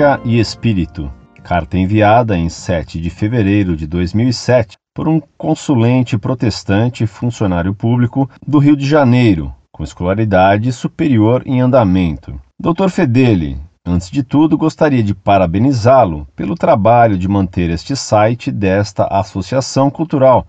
Física e Espírito. Carta enviada em 7 de fevereiro de 2007 por um consulente protestante funcionário público do Rio de Janeiro, com escolaridade superior em andamento. Dr. Fedeli, antes de tudo gostaria de parabenizá-lo pelo trabalho de manter este site desta associação cultural,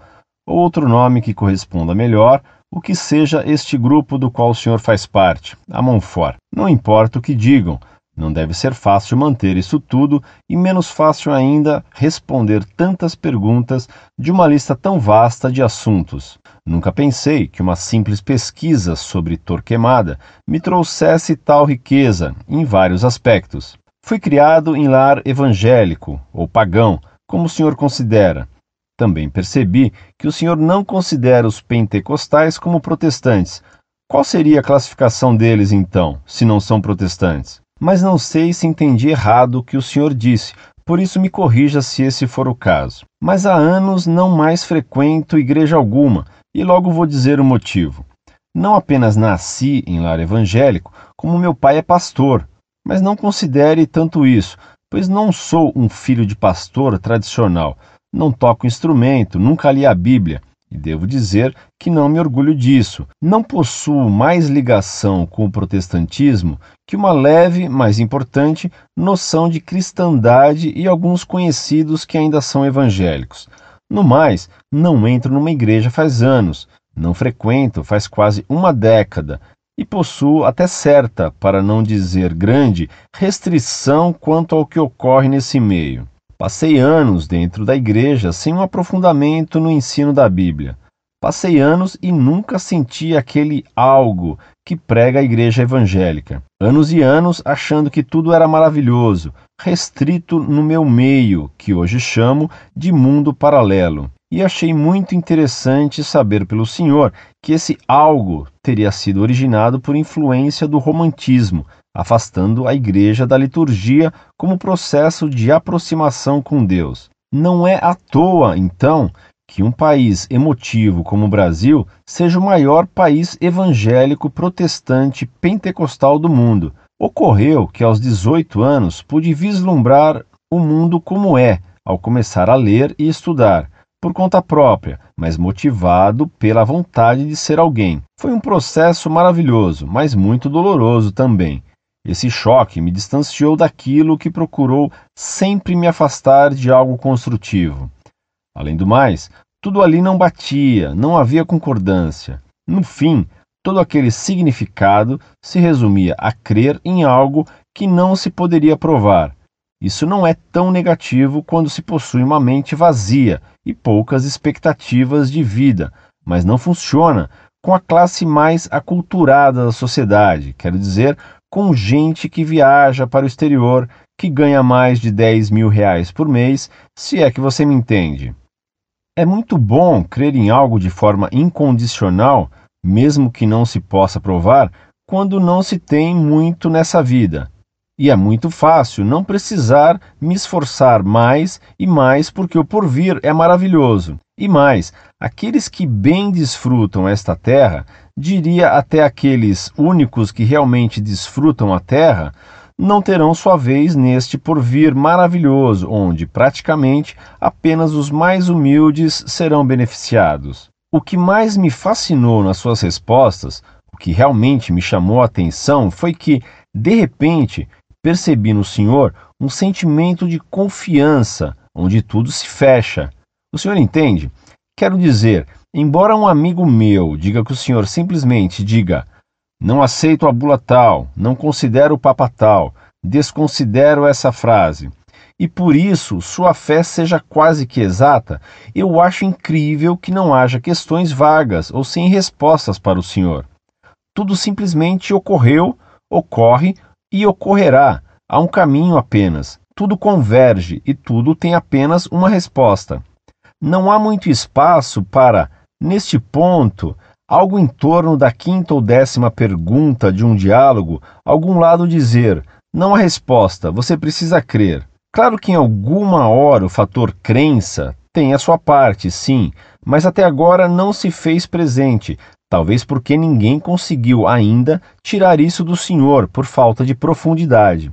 ou outro nome que corresponda melhor o que seja este grupo do qual o senhor faz parte, a Monfort. Não importa o que digam, não deve ser fácil manter isso tudo e menos fácil ainda responder tantas perguntas de uma lista tão vasta de assuntos. Nunca pensei que uma simples pesquisa sobre Torquemada me trouxesse tal riqueza em vários aspectos. Fui criado em lar evangélico ou pagão, como o senhor considera. Também percebi que o senhor não considera os pentecostais como protestantes. Qual seria a classificação deles então, se não são protestantes? Mas não sei se entendi errado o que o senhor disse, por isso me corrija se esse for o caso. Mas há anos não mais frequento igreja alguma, e logo vou dizer o motivo. Não apenas nasci em lar evangélico, como meu pai é pastor, mas não considere tanto isso, pois não sou um filho de pastor tradicional, não toco instrumento, nunca li a Bíblia, e devo dizer que não me orgulho disso. Não possuo mais ligação com o protestantismo que uma leve, mas importante, noção de cristandade e alguns conhecidos que ainda são evangélicos. No mais, não entro numa igreja faz anos, não frequento faz quase uma década e possuo até certa, para não dizer grande, restrição quanto ao que ocorre nesse meio. Passei anos dentro da igreja sem um aprofundamento no ensino da Bíblia. Passei anos e nunca senti aquele algo que prega a igreja evangélica. Anos e anos achando que tudo era maravilhoso, restrito no meu meio, que hoje chamo de mundo paralelo. E achei muito interessante saber pelo senhor que esse algo teria sido originado por influência do romantismo, afastando a igreja da liturgia como processo de aproximação com Deus. Não é à toa, então, que um país emotivo como o Brasil seja o maior país evangélico protestante pentecostal do mundo. Ocorreu que aos 18 anos pude vislumbrar o mundo como é, ao começar a ler e estudar, por conta própria, mas motivado pela vontade de ser alguém. Foi um processo maravilhoso, mas muito doloroso também. Esse choque me distanciou daquilo que procurou sempre me afastar de algo construtivo. Além do mais, tudo ali não batia, não havia concordância. No fim, todo aquele significado se resumia a crer em algo que não se poderia provar. Isso não é tão negativo quando se possui uma mente vazia e poucas expectativas de vida, mas não funciona com a classe mais aculturada da sociedade, quero dizer, com gente que viaja para o exterior, que ganha mais de 10 mil reais por mês, se é que você me entende. É muito bom crer em algo de forma incondicional, mesmo que não se possa provar, quando não se tem muito nessa vida. E é muito fácil não precisar me esforçar mais e mais porque o porvir é maravilhoso. E mais, aqueles que bem desfrutam esta terra diria até aqueles únicos que realmente desfrutam a terra, não terão sua vez neste porvir maravilhoso, onde praticamente apenas os mais humildes serão beneficiados. O que mais me fascinou nas suas respostas, o que realmente me chamou a atenção, foi que, de repente, percebi no senhor um sentimento de confiança, onde tudo se fecha. O senhor entende? Quero dizer, Embora um amigo meu diga que o senhor simplesmente diga não aceito a bula tal, não considero o papa tal, desconsidero essa frase, e por isso sua fé seja quase que exata, eu acho incrível que não haja questões vagas ou sem respostas para o senhor. Tudo simplesmente ocorreu, ocorre e ocorrerá. Há um caminho apenas. Tudo converge e tudo tem apenas uma resposta. Não há muito espaço para Neste ponto, algo em torno da quinta ou décima pergunta de um diálogo, algum lado dizer: não há resposta, você precisa crer. Claro que em alguma hora o fator crença tem a sua parte, sim, mas até agora não se fez presente, talvez porque ninguém conseguiu ainda tirar isso do senhor por falta de profundidade.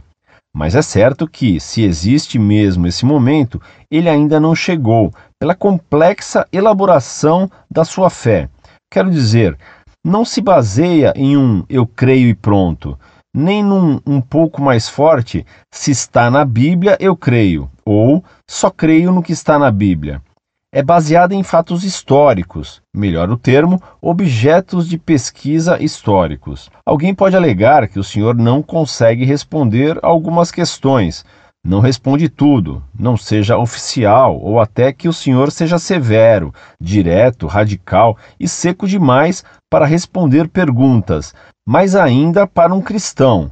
Mas é certo que, se existe mesmo esse momento, ele ainda não chegou, pela complexa elaboração da sua fé. Quero dizer, não se baseia em um eu creio e pronto, nem num um pouco mais forte, se está na Bíblia, eu creio, ou só creio no que está na Bíblia. É baseada em fatos históricos, melhor o termo, objetos de pesquisa históricos. Alguém pode alegar que o senhor não consegue responder algumas questões, não responde tudo, não seja oficial ou até que o senhor seja severo, direto, radical e seco demais para responder perguntas, mas ainda para um cristão.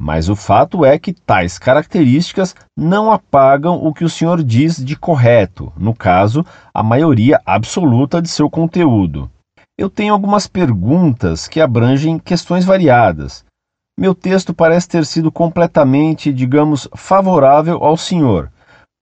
Mas o fato é que tais características não apagam o que o senhor diz de correto, no caso, a maioria absoluta de seu conteúdo. Eu tenho algumas perguntas que abrangem questões variadas. Meu texto parece ter sido completamente, digamos, favorável ao senhor.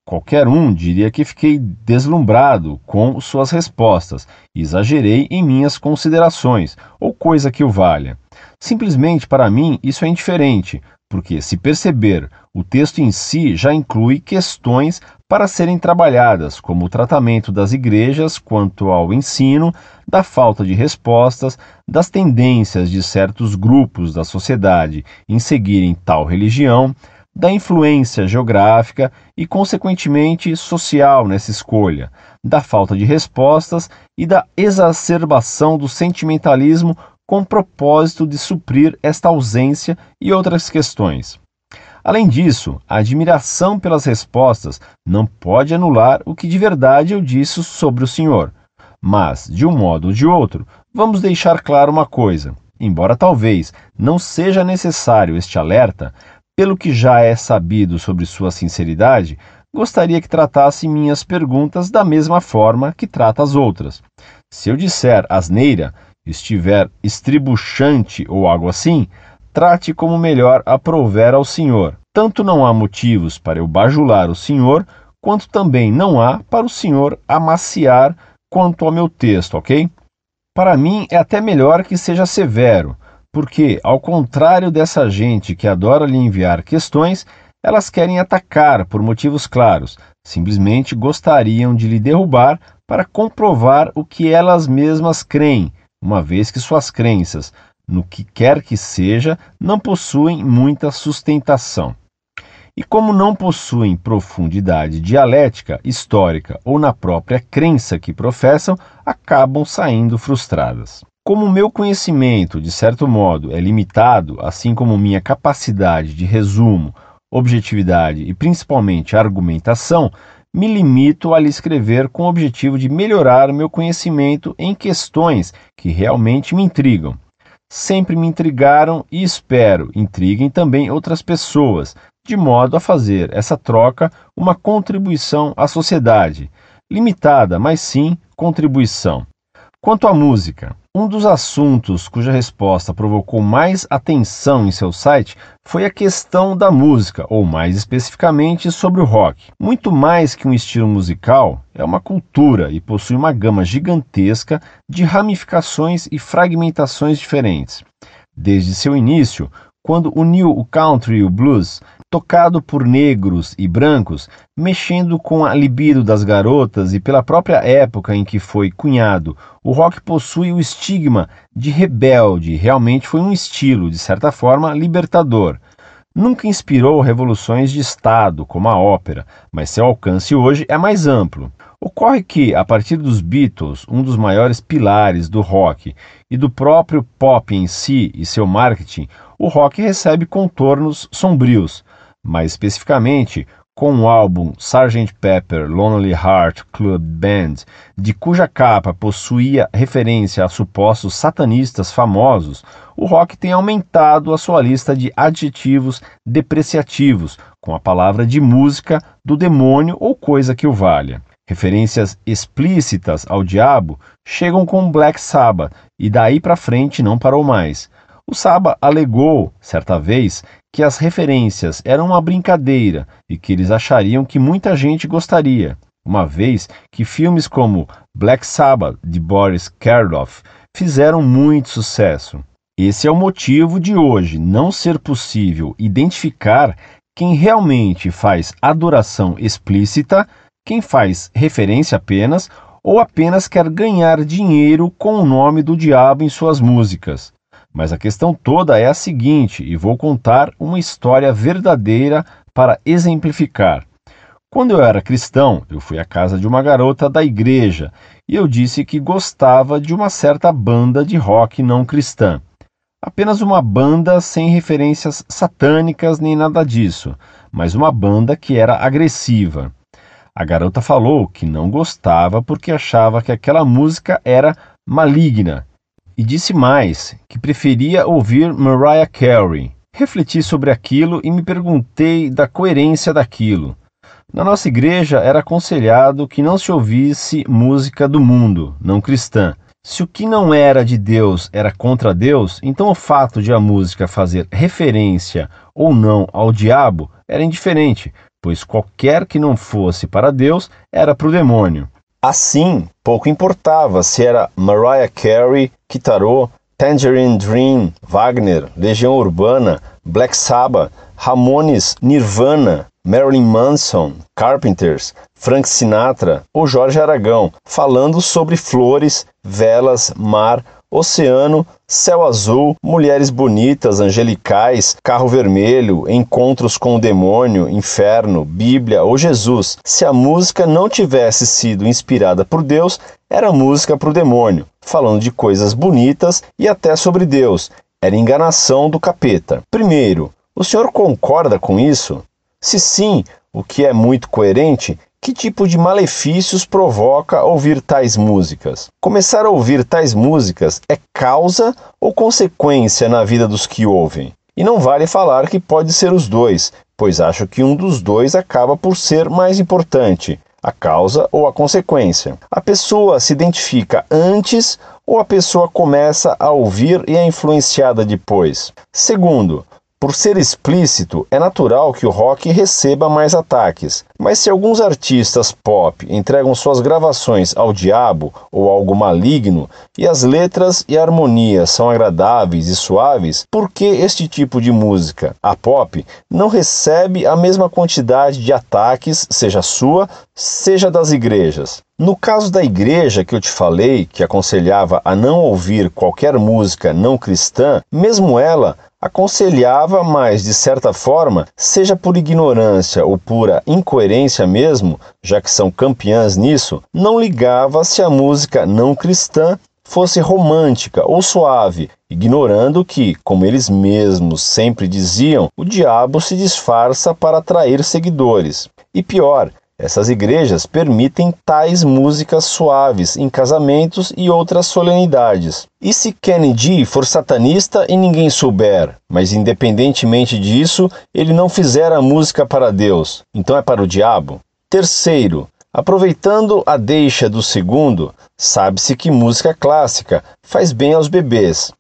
Qualquer um diria que fiquei deslumbrado com suas respostas, exagerei em minhas considerações, ou coisa que o valha. Simplesmente para mim isso é indiferente, porque, se perceber, o texto em si já inclui questões para serem trabalhadas, como o tratamento das igrejas quanto ao ensino, da falta de respostas, das tendências de certos grupos da sociedade em seguirem tal religião, da influência geográfica e, consequentemente, social nessa escolha, da falta de respostas e da exacerbação do sentimentalismo com propósito de suprir esta ausência e outras questões. Além disso, a admiração pelas respostas não pode anular o que de verdade eu disse sobre o Senhor. Mas, de um modo ou de outro, vamos deixar claro uma coisa: embora talvez não seja necessário este alerta, pelo que já é sabido sobre sua sinceridade, gostaria que tratasse minhas perguntas da mesma forma que trata as outras. Se eu disser asneira, estiver estribuchante ou algo assim, trate como melhor aprouver ao Senhor. Tanto não há motivos para eu bajular o Senhor, quanto também não há para o Senhor amaciar quanto ao meu texto, ok? Para mim é até melhor que seja severo, porque, ao contrário dessa gente que adora lhe enviar questões, elas querem atacar por motivos claros, simplesmente gostariam de lhe derrubar para comprovar o que elas mesmas creem uma vez que suas crenças, no que quer que seja, não possuem muita sustentação. E como não possuem profundidade dialética, histórica ou na própria crença que professam, acabam saindo frustradas. Como meu conhecimento, de certo modo, é limitado, assim como minha capacidade de resumo, objetividade e principalmente argumentação, me limito a lhe escrever com o objetivo de melhorar meu conhecimento em questões que realmente me intrigam. Sempre me intrigaram e espero intriguem também outras pessoas, de modo a fazer essa troca uma contribuição à sociedade. Limitada, mas sim contribuição. Quanto à música, um dos assuntos cuja resposta provocou mais atenção em seu site foi a questão da música, ou mais especificamente sobre o rock. Muito mais que um estilo musical, é uma cultura e possui uma gama gigantesca de ramificações e fragmentações diferentes. Desde seu início, quando uniu o country e o blues, tocado por negros e brancos, mexendo com a libido das garotas e pela própria época em que foi cunhado, o rock possui o estigma de rebelde, realmente foi um estilo, de certa forma, libertador. Nunca inspirou revoluções de Estado, como a ópera, mas seu alcance hoje é mais amplo. Ocorre que, a partir dos Beatles, um dos maiores pilares do rock, e do próprio pop em si e seu marketing, o rock recebe contornos sombrios, mais especificamente com o álbum Sgt. Pepper Lonely Heart Club Band, de cuja capa possuía referência a supostos satanistas famosos, o rock tem aumentado a sua lista de adjetivos depreciativos, com a palavra de música do demônio ou coisa que o valha. Referências explícitas ao diabo chegam com Black Sabbath e daí para frente não parou mais. O Saba alegou, certa vez, que as referências eram uma brincadeira e que eles achariam que muita gente gostaria, uma vez que filmes como Black Sabbath, de Boris Karloff, fizeram muito sucesso. Esse é o motivo de hoje não ser possível identificar quem realmente faz adoração explícita, quem faz referência apenas ou apenas quer ganhar dinheiro com o nome do diabo em suas músicas. Mas a questão toda é a seguinte, e vou contar uma história verdadeira para exemplificar. Quando eu era cristão, eu fui à casa de uma garota da igreja e eu disse que gostava de uma certa banda de rock não cristã. Apenas uma banda sem referências satânicas nem nada disso, mas uma banda que era agressiva. A garota falou que não gostava porque achava que aquela música era maligna e disse mais que preferia ouvir Mariah Carey. Refleti sobre aquilo e me perguntei da coerência daquilo. Na nossa igreja era aconselhado que não se ouvisse música do mundo, não cristã. Se o que não era de Deus era contra Deus, então o fato de a música fazer referência ou não ao diabo era indiferente, pois qualquer que não fosse para Deus era para o demônio. Assim, pouco importava se era Mariah Carey, Kitarô, Tangerine Dream, Wagner, Legião Urbana, Black Sabbath, Ramones, Nirvana, Marilyn Manson, Carpenters, Frank Sinatra ou Jorge Aragão, falando sobre flores, velas, mar, oceano, céu azul, mulheres bonitas, angelicais, carro vermelho, encontros com o demônio, inferno, Bíblia ou Jesus. Se a música não tivesse sido inspirada por Deus, era música para o demônio, falando de coisas bonitas e até sobre Deus. Era enganação do capeta. Primeiro, o senhor concorda com isso? Se sim, o que é muito coerente, que tipo de malefícios provoca ouvir tais músicas? Começar a ouvir tais músicas é causa ou consequência na vida dos que ouvem? E não vale falar que pode ser os dois, pois acho que um dos dois acaba por ser mais importante, a causa ou a consequência. A pessoa se identifica antes ou a pessoa começa a ouvir e é influenciada depois? Segundo, por ser explícito, é natural que o rock receba mais ataques, mas se alguns artistas pop entregam suas gravações ao diabo ou algo maligno e as letras e harmonias são agradáveis e suaves, por que este tipo de música, a pop, não recebe a mesma quantidade de ataques, seja sua, seja das igrejas? No caso da igreja que eu te falei, que aconselhava a não ouvir qualquer música não cristã, mesmo ela aconselhava, mas de certa forma, seja por ignorância ou pura incoerência mesmo, já que são campeãs nisso, não ligava se a música não cristã fosse romântica ou suave, ignorando que, como eles mesmos sempre diziam, o diabo se disfarça para atrair seguidores. E pior, essas igrejas permitem tais músicas suaves em casamentos e outras solenidades. E se Kennedy for satanista e ninguém souber, mas independentemente disso, ele não fizer a música para Deus, então é para o diabo? Terceiro, aproveitando a deixa do segundo, sabe-se que música clássica faz bem aos bebês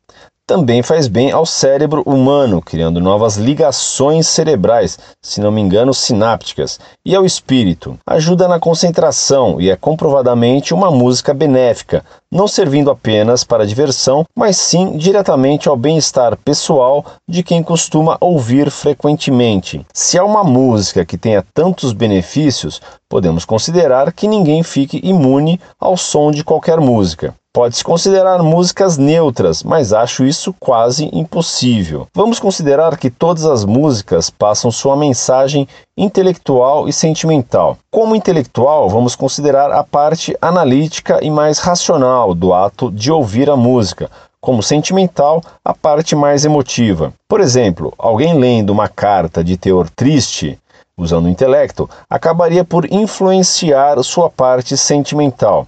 também faz bem ao cérebro humano, criando novas ligações cerebrais, se não me engano, sinápticas, e ao espírito. Ajuda na concentração e é comprovadamente uma música benéfica, não servindo apenas para diversão, mas sim diretamente ao bem-estar pessoal de quem costuma ouvir frequentemente. Se há uma música que tenha tantos benefícios, podemos considerar que ninguém fique imune ao som de qualquer música. Pode-se considerar músicas neutras, mas acho isso quase impossível. Vamos considerar que todas as músicas passam sua mensagem intelectual e sentimental. Como intelectual, vamos considerar a parte analítica e mais racional do ato de ouvir a música, como sentimental, a parte mais emotiva. Por exemplo, alguém lendo uma carta de teor triste, usando o intelecto, acabaria por influenciar sua parte sentimental.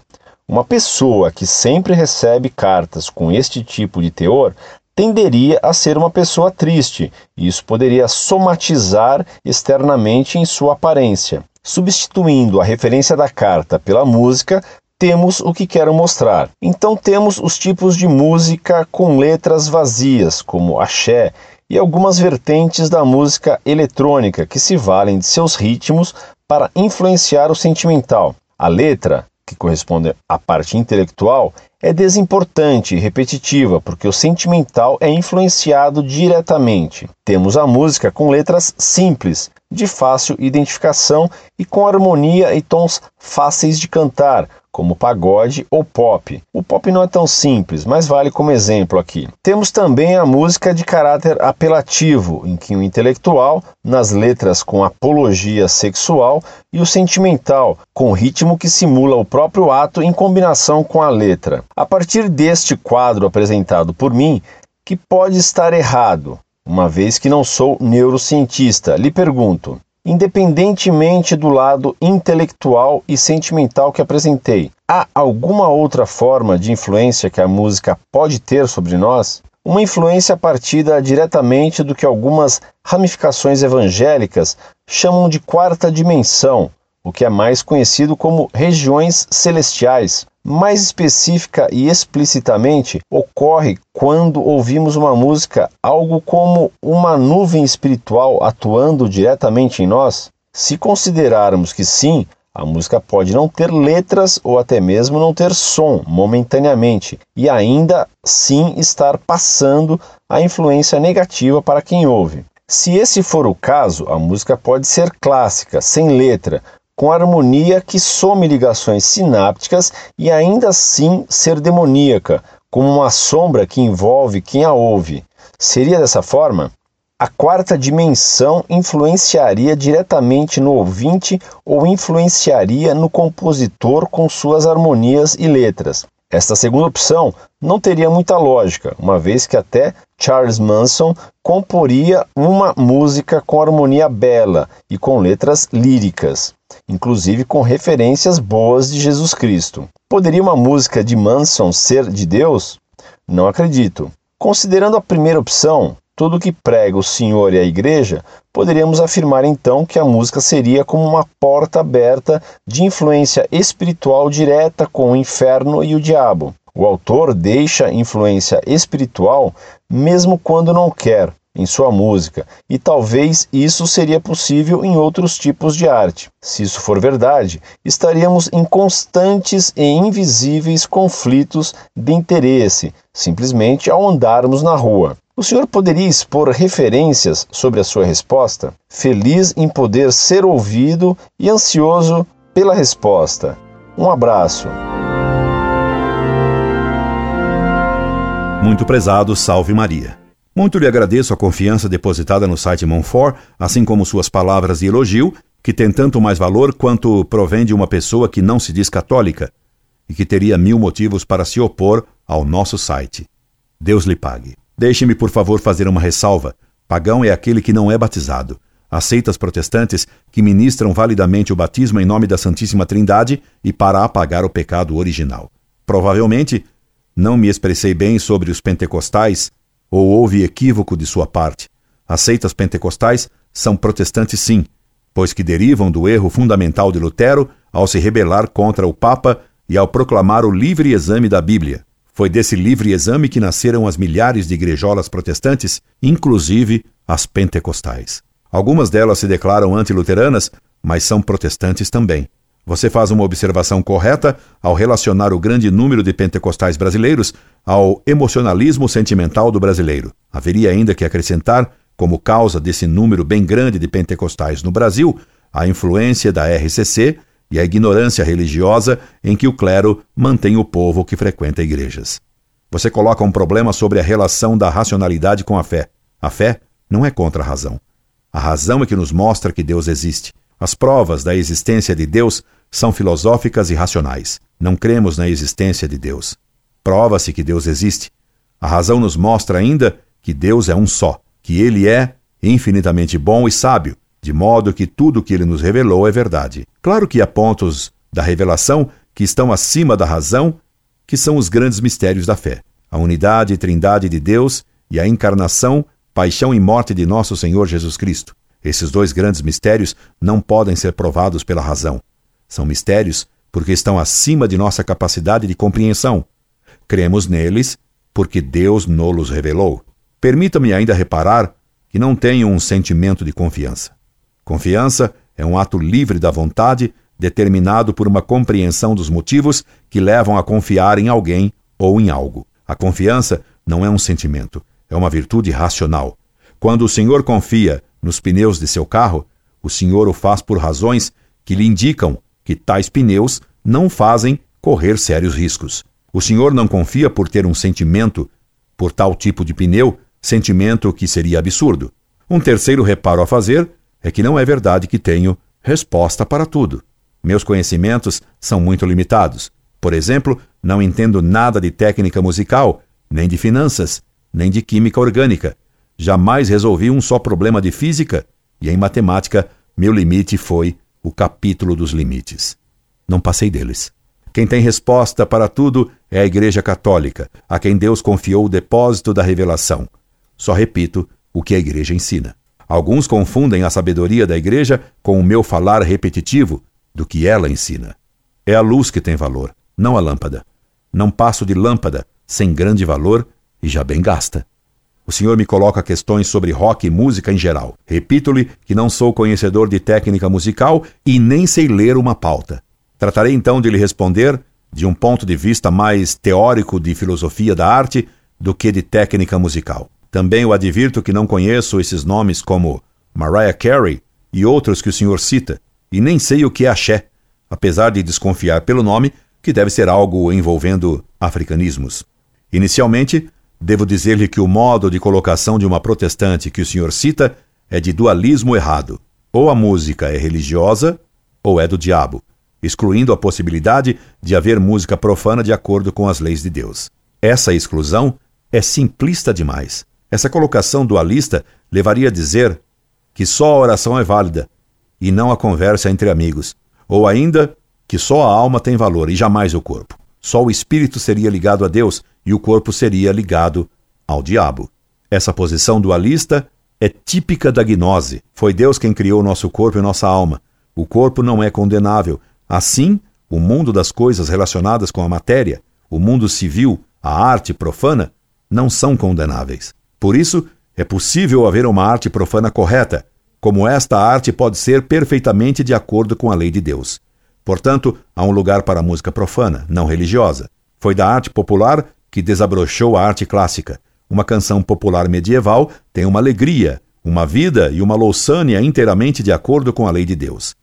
Uma pessoa que sempre recebe cartas com este tipo de teor tenderia a ser uma pessoa triste, e isso poderia somatizar externamente em sua aparência. Substituindo a referência da carta pela música, temos o que quero mostrar. Então temos os tipos de música com letras vazias, como axé, e algumas vertentes da música eletrônica que se valem de seus ritmos para influenciar o sentimental. A letra, que corresponde à parte intelectual, é desimportante e repetitiva, porque o sentimental é influenciado diretamente. Temos a música com letras simples, de fácil identificação e com harmonia e tons fáceis de cantar, como pagode ou pop. O pop não é tão simples, mas vale como exemplo aqui. Temos também a música de caráter apelativo, em que o intelectual, nas letras com apologia sexual, e o sentimental, com ritmo que simula o próprio ato em combinação com a letra. A partir deste quadro apresentado por mim, que pode estar errado, uma vez que não sou neurocientista, lhe pergunto: independentemente do lado intelectual e sentimental que apresentei, há alguma outra forma de influência que a música pode ter sobre nós? Uma influência partida diretamente do que algumas ramificações evangélicas chamam de quarta dimensão, o que é mais conhecido como regiões celestiais, mais específica e explicitamente, ocorre quando ouvimos uma música, algo como uma nuvem espiritual atuando diretamente em nós? Se considerarmos que sim, a música pode não ter letras ou até mesmo não ter som momentaneamente e ainda sim estar passando a influência negativa para quem ouve. Se esse for o caso, a música pode ser clássica, sem letra, com harmonia que some ligações sinápticas e ainda assim ser demoníaca, como uma sombra que envolve quem a ouve. Seria dessa forma? A quarta dimensão influenciaria diretamente no ouvinte ou influenciaria no compositor com suas harmonias e letras. Esta segunda opção não teria muita lógica, uma vez que até Charles Manson comporia uma música com harmonia bela e com letras líricas inclusive com referências boas de Jesus Cristo. Poderia uma música de Manson ser de Deus? Não acredito. Considerando a primeira opção, tudo que prega o Senhor e a Igreja, poderíamos afirmar então que a música seria como uma porta aberta de influência espiritual direta com o inferno e o diabo. O autor deixa influência espiritual mesmo quando não quer, em sua música, e talvez isso seria possível em outros tipos de arte. Se isso for verdade, estaríamos em constantes e invisíveis conflitos de interesse, simplesmente ao andarmos na rua. O senhor poderia expor referências sobre a sua resposta? Feliz em poder ser ouvido e ansioso pela resposta. Um abraço. Muito prezado, salve Maria. Muito lhe agradeço a confiança depositada no site Monfort, assim como suas palavras de elogio, que tem tanto mais valor quanto provém de uma pessoa que não se diz católica e que teria mil motivos para se opor ao nosso site. Deus lhe pague. Deixe-me, por favor, fazer uma ressalva. Pagão é aquele que não é batizado. As seitas protestantes que ministram validamente o batismo em nome da Santíssima Trindade e para apagar o pecado original. Provavelmente, não me expressei bem sobre os pentecostais ou houve equívoco de sua parte. As seitas pentecostais são protestantes sim, pois que derivam do erro fundamental de Lutero ao se rebelar contra o Papa e ao proclamar o livre exame da Bíblia. Foi desse livre exame que nasceram as milhares de igrejolas protestantes, inclusive as pentecostais. Algumas delas se declaram antiluteranas, mas são protestantes também. Você faz uma observação correta ao relacionar o grande número de pentecostais brasileiros ao emocionalismo sentimental do brasileiro. Haveria ainda que acrescentar, como causa desse número bem grande de pentecostais no Brasil, a influência da RCC e a ignorância religiosa em que o clero mantém o povo que frequenta igrejas. Você coloca um problema sobre a relação da racionalidade com a fé. A fé não é contra a razão. A razão é que nos mostra que Deus existe. As provas da existência de Deus são filosóficas e racionais. Não cremos na existência de Deus. Prova-se que Deus existe. A razão nos mostra ainda que Deus é um só, que Ele é infinitamente bom e sábio, de modo que tudo o que Ele nos revelou é verdade. Claro que há pontos da revelação que estão acima da razão, que são os grandes mistérios da fé. A unidade e trindade de Deus e a encarnação, paixão e morte de nosso Senhor Jesus Cristo. Esses dois grandes mistérios não podem ser provados pela razão. São mistérios porque estão acima de nossa capacidade de compreensão. Cremos neles porque Deus nos revelou. Permita-me ainda reparar que não tenho um sentimento de confiança. Confiança é um ato livre da vontade determinado por uma compreensão dos motivos que levam a confiar em alguém ou em algo. A confiança não é um sentimento, é uma virtude racional. Quando o senhor confia nos pneus de seu carro, o senhor o faz por razões que lhe indicam que tais pneus não fazem correr sérios riscos. O senhor não confia por ter um sentimento por tal tipo de pneu, sentimento que seria absurdo. Um terceiro reparo a fazer é que não é verdade que tenho resposta para tudo. Meus conhecimentos são muito limitados. Por exemplo, não entendo nada de técnica musical, nem de finanças, nem de química orgânica. Jamais resolvi um só problema de física, e em matemática, meu limite foi o capítulo dos limites. Não passei deles. Quem tem resposta para tudo é a Igreja Católica, a quem Deus confiou o depósito da revelação. Só repito o que a Igreja ensina. Alguns confundem a sabedoria da Igreja com o meu falar repetitivo do que ela ensina. É a luz que tem valor, não a lâmpada. Não passo de lâmpada sem grande valor e já bem gasta. O senhor me coloca questões sobre rock e música em geral. Repito-lhe que não sou conhecedor de técnica musical e nem sei ler uma pauta. Tratarei então de lhe responder de um ponto de vista mais teórico de filosofia da arte do que de técnica musical. Também o advirto que não conheço esses nomes como Mariah Carey e outros que o senhor cita, e nem sei o que é axé, apesar de desconfiar pelo nome que deve ser algo envolvendo africanismos. Inicialmente, devo dizer-lhe que o modo de colocação de uma protestante que o senhor cita é de dualismo errado. Ou a música é religiosa, ou é do diabo, excluindo a possibilidade de haver música profana de acordo com as leis de Deus. Essa exclusão é simplista demais. Essa colocação dualista levaria a dizer que só a oração é válida e não a conversa entre amigos, ou ainda que só a alma tem valor e jamais o corpo. Só o espírito seria ligado a Deus e o corpo seria ligado ao diabo. Essa posição dualista é típica da gnose. Foi Deus quem criou nosso corpo e nossa alma. O corpo não é condenável. Assim, o mundo das coisas relacionadas com a matéria, o mundo civil, a arte profana, não são condenáveis. Por isso, é possível haver uma arte profana correta, como esta arte pode ser perfeitamente de acordo com a lei de Deus. Portanto, há um lugar para a música profana, não religiosa. Foi da arte popular que desabrochou a arte clássica. Uma canção popular medieval tem uma alegria, uma vida e uma louçânia inteiramente de acordo com a lei de Deus.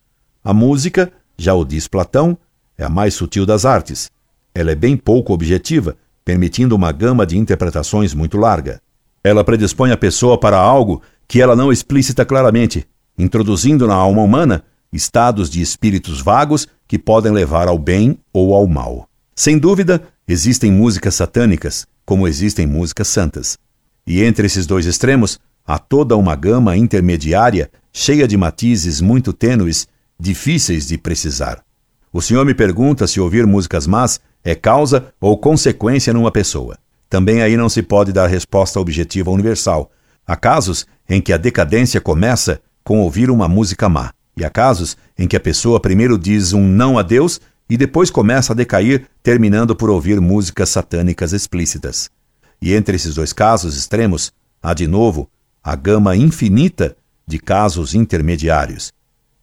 A música, já o diz Platão, é a mais sutil das artes. Ela é bem pouco objetiva, permitindo uma gama de interpretações muito larga. Ela predispõe a pessoa para algo que ela não explicita claramente, introduzindo na alma humana estados de espíritos vagos que podem levar ao bem ou ao mal. Sem dúvida, existem músicas satânicas, como existem músicas santas. E entre esses dois extremos, há toda uma gama intermediária cheia de matizes muito tênues, difíceis de precisar. O senhor me pergunta se ouvir músicas más é causa ou consequência numa pessoa. Também aí não se pode dar resposta objetiva universal, Há casos em que a decadência começa com ouvir uma música má, e há casos em que a pessoa primeiro diz um não a Deus e depois começa a decair, terminando por ouvir músicas satânicas explícitas. E entre esses dois casos extremos, há de novo a gama infinita de casos intermediários.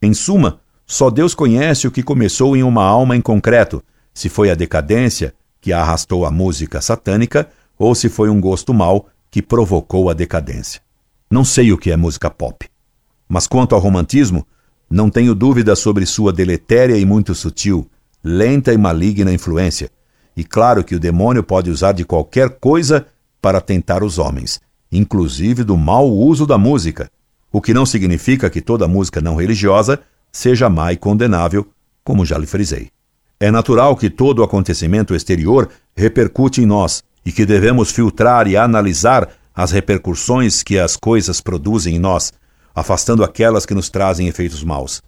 Em suma, só Deus conhece o que começou em uma alma em concreto, se foi a decadência que arrastou a música satânica ou se foi um gosto mau que provocou a decadência. Não sei o que é música pop, mas quanto ao romantismo, não tenho dúvida sobre sua deletéria e muito sutil, lenta e maligna influência. E claro que o demônio pode usar de qualquer coisa para tentar os homens, inclusive do mau uso da música, o que não significa que toda música não religiosa seja má e condenável, como já lhe frisei. É natural que todo acontecimento exterior repercute em nós, e que devemos filtrar e analisar as repercussões que as coisas produzem em nós, afastando aquelas que nos trazem efeitos maus.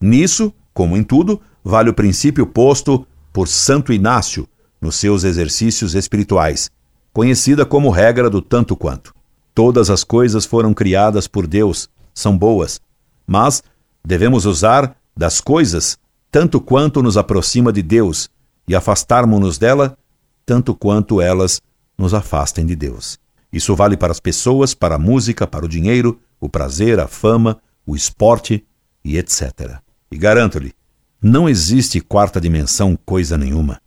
Nisso, como em tudo, vale o princípio posto por Santo Inácio nos seus exercícios espirituais, conhecida como regra do tanto quanto. Todas as coisas foram criadas por Deus, são boas, mas devemos usar das coisas tanto quanto nos aproxima de Deus e afastarmos-nos dela tanto quanto elas nos afastem de Deus. Isso vale para as pessoas, para a música, para o dinheiro, o prazer, a fama, o esporte e etc. E garanto-lhe Não existe quarta dimensão coisa nenhuma.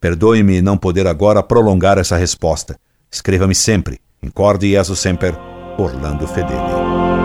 Perdoe-me não poder agora prolongar essa resposta. Escreva-me sempre. Incorde Jesus Semper, Orlando Fedeli.